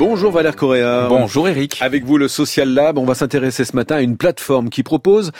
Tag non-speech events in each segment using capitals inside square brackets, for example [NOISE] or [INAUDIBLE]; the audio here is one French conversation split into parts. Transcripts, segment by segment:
Bonjour Valère Correa. Bonjour Eric. Avec vous le Social Lab, on va s'intéresser ce matin à une plateforme qui propose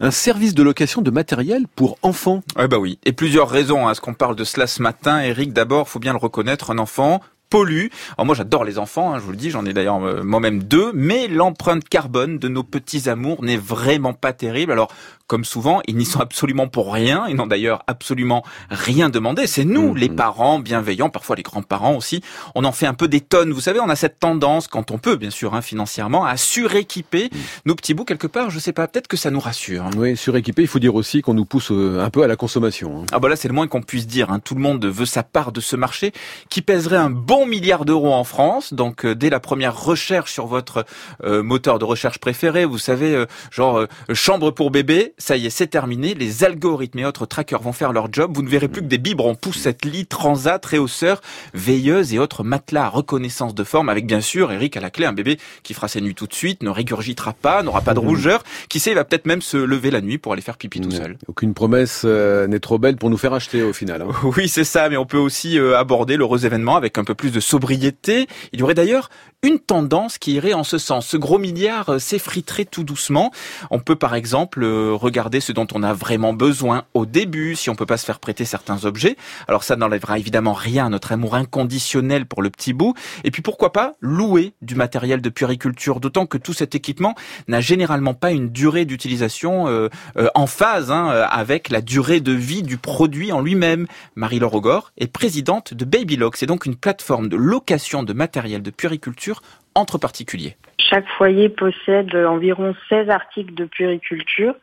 un service de location de matériel pour enfants. Eh bah oui, et plusieurs raisons à ce qu'on parle de cela ce matin. Eric, d'abord, faut bien le reconnaître, un enfant pollue. Alors moi j'adore les enfants, hein, je vous le dis, j'en ai d'ailleurs euh, moi-même deux, mais l'empreinte carbone de nos petits amours n'est vraiment pas terrible. Alors comme souvent, ils n'y sont absolument pour rien. Ils n'ont d'ailleurs absolument rien demandé. C'est nous, les mhm. parents bienveillants, parfois les grands-parents aussi. On en fait un peu des tonnes. Vous savez, on a cette tendance, quand on peut, bien sûr, hein, financièrement, à suréquiper mhm. nos petits bouts quelque part. Je sais pas, peut-être que ça nous rassure. Hein. Oui, suréquiper, il faut dire aussi qu'on nous pousse euh, un peu à la consommation. Hein. Ah bah là, c'est le moins qu'on puisse dire. Tout le monde veut sa part de ce marché qui pèserait un bon milliard d'euros en France. Donc, euh, dès la première recherche sur votre euh, moteur de recherche préféré, vous savez, genre chambre pour bébé, ça y est, c'est terminé. Les algorithmes et autres trackers vont faire leur job. Vous ne verrez plus que des biberons, poussettes, lits, transats, réhausseurs, veilleuses et autres matelas à reconnaissance de forme avec bien sûr, Eric à la clé, un bébé qui fera ses nuits tout de suite, ne régurgitera pas, n'aura pas de mmh. rougeur. Qui sait, il va peut-être même se lever la nuit pour aller faire pipi tout mmh. seul. Aucune promesse euh, n'est trop belle pour nous faire acheter au final. Hein. [LAUGHS] Oui, c'est ça, mais on peut aussi euh, aborder l'heureux événement avec un peu plus de sobriété. Il y aurait d'ailleurs une tendance qui irait en ce sens. Ce gros milliard euh, s'effriterait tout doucement. On peut par exemple regarder ce dont on a vraiment besoin au début, si on peut pas se faire prêter certains objets. Alors ça n'enlèvera évidemment rien à notre amour inconditionnel pour le petit bout. Et puis pourquoi pas louer du matériel de puériculture, d'autant que tout cet équipement n'a généralement pas une durée d'utilisation euh, euh, en phase hein, avec la durée de vie du produit en lui-même. Marie-Laure Ogor est présidente de Babylock. C'est donc une plateforme de location de matériel de puériculture entre particuliers. Chaque foyer possède environ 16 articles de puériculture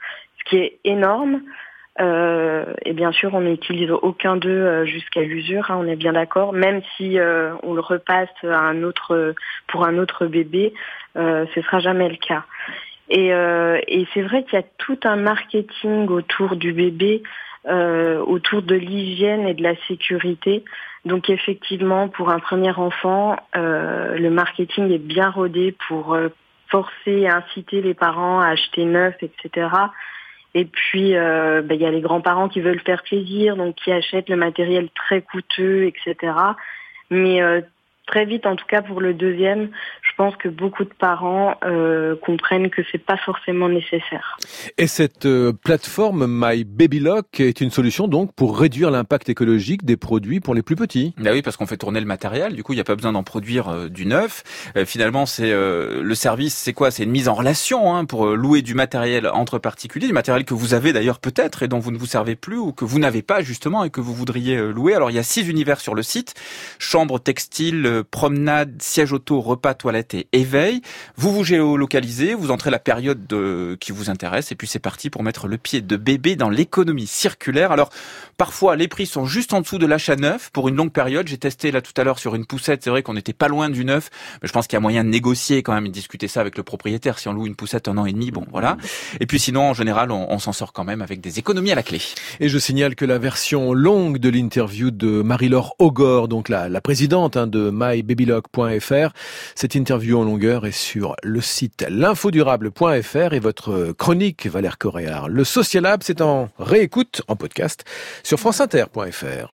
qui est énorme. Euh, et bien sûr, on n'utilise aucun d'eux euh, jusqu'à l'usure, hein, on est bien d'accord. Même si euh, on le repasse à un autre, pour un autre bébé, ce sera jamais le cas. Et c'est vrai qu'il y a tout un marketing autour du bébé, autour de l'hygiène et de la sécurité. Donc effectivement, pour un premier enfant, le marketing est bien rodé pour forcer et inciter les parents à acheter neuf, etc. Et puis, euh, bah, il y a les grands-parents qui veulent faire plaisir, donc qui achètent le matériel très coûteux, etc. Mais euh, très vite, en tout cas pour le deuxième, je pense que beaucoup de parents euh, comprennent que c'est pas forcément nécessaire. Et cette euh, plateforme My Baby Lock est une solution donc pour réduire l'impact écologique des produits pour les plus petits. Bah oui, parce qu'on fait tourner le matériel, du coup il n'y a pas besoin d'en produire euh, du neuf. finalement, c'est le service, c'est quoi? C'est une mise en relation hein, pour louer du matériel entre particuliers, du matériel que vous avez d'ailleurs peut-être et dont vous ne vous servez plus ou que vous n'avez pas justement et que vous voudriez louer. Alors il y a six univers sur le site chambre, textile promenade, siège auto, repas, toilette et éveil. Vous vous géolocalisez, vous entrez la période qui vous intéresse et puis c'est parti pour mettre le pied de bébé dans l'économie circulaire. Alors parfois les prix sont juste en dessous de l'achat neuf pour une longue période. J'ai testé là tout à l'heure sur une poussette, c'est vrai qu'on n'était pas loin du neuf, mais je pense qu'il y a moyen de négocier quand même et de discuter ça avec le propriétaire. Si on loue une poussette un an et demi, bon voilà. Et puis sinon en général on, s'en sort quand même avec des économies à la clé. Et je signale que la version longue de l'interview de Marie-Laure Ogor, donc la, la présidente hein, de My babylock.fr. Cette interview en longueur est sur le site l'infodurable.fr et votre chronique Valère Coréard. Le Social Lab, c'est en réécoute, en podcast, sur franceinter.fr.